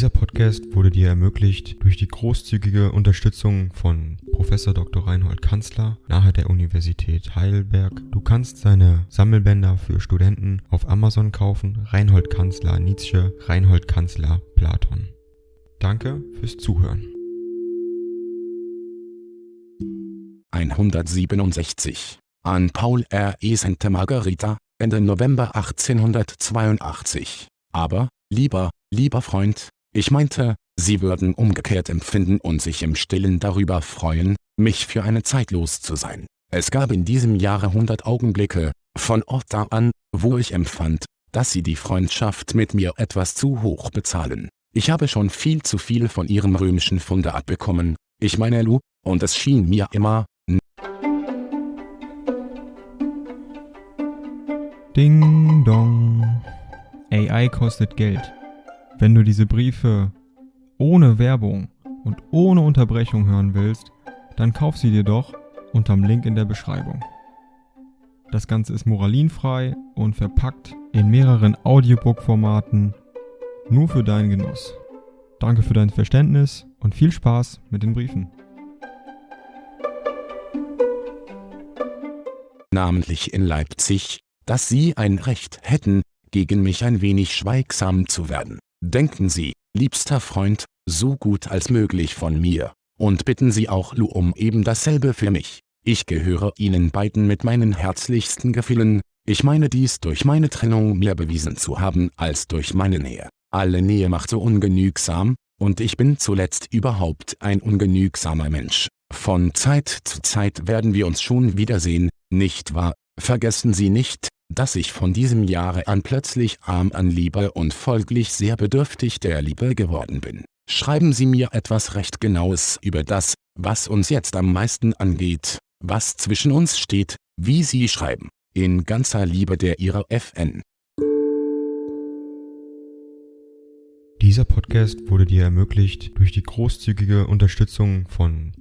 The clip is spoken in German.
Dieser Podcast wurde dir ermöglicht durch die großzügige Unterstützung von Professor Dr. Reinhold Kanzler nahe der Universität Heidelberg. Du kannst seine Sammelbänder für Studenten auf Amazon kaufen. Reinhold Kanzler Nietzsche, Reinhold Kanzler Platon. Danke fürs Zuhören. 167 an Paul R. E. Santa Margarita, Ende November 1882. Aber, lieber, lieber Freund, ich meinte, Sie würden umgekehrt empfinden und sich im Stillen darüber freuen, mich für eine Zeit los zu sein. Es gab in diesem Jahre hundert Augenblicke, von Ort da an, wo ich empfand, dass Sie die Freundschaft mit mir etwas zu hoch bezahlen. Ich habe schon viel zu viel von Ihrem römischen Funde abbekommen, ich meine Lu, und es schien mir immer, Ding dong. AI kostet Geld. Wenn du diese Briefe ohne Werbung und ohne Unterbrechung hören willst, dann kauf sie dir doch unterm Link in der Beschreibung. Das Ganze ist moralinfrei und verpackt in mehreren Audiobook-Formaten nur für deinen Genuss. Danke für dein Verständnis und viel Spaß mit den Briefen. Namentlich in Leipzig, dass Sie ein Recht hätten, gegen mich ein wenig schweigsam zu werden. Denken Sie, liebster Freund, so gut als möglich von mir, und bitten Sie auch Lu um eben dasselbe für mich. Ich gehöre Ihnen beiden mit meinen herzlichsten Gefühlen, ich meine dies durch meine Trennung mehr bewiesen zu haben als durch meine Nähe. Alle Nähe macht so ungenügsam, und ich bin zuletzt überhaupt ein ungenügsamer Mensch. Von Zeit zu Zeit werden wir uns schon wiedersehen, nicht wahr? Vergessen Sie nicht, dass ich von diesem Jahre an plötzlich arm an Liebe und folglich sehr bedürftig der Liebe geworden bin. Schreiben Sie mir etwas recht Genaues über das, was uns jetzt am meisten angeht, was zwischen uns steht, wie Sie schreiben. In ganzer Liebe der Ihre FN. Dieser Podcast wurde dir ermöglicht durch die großzügige Unterstützung von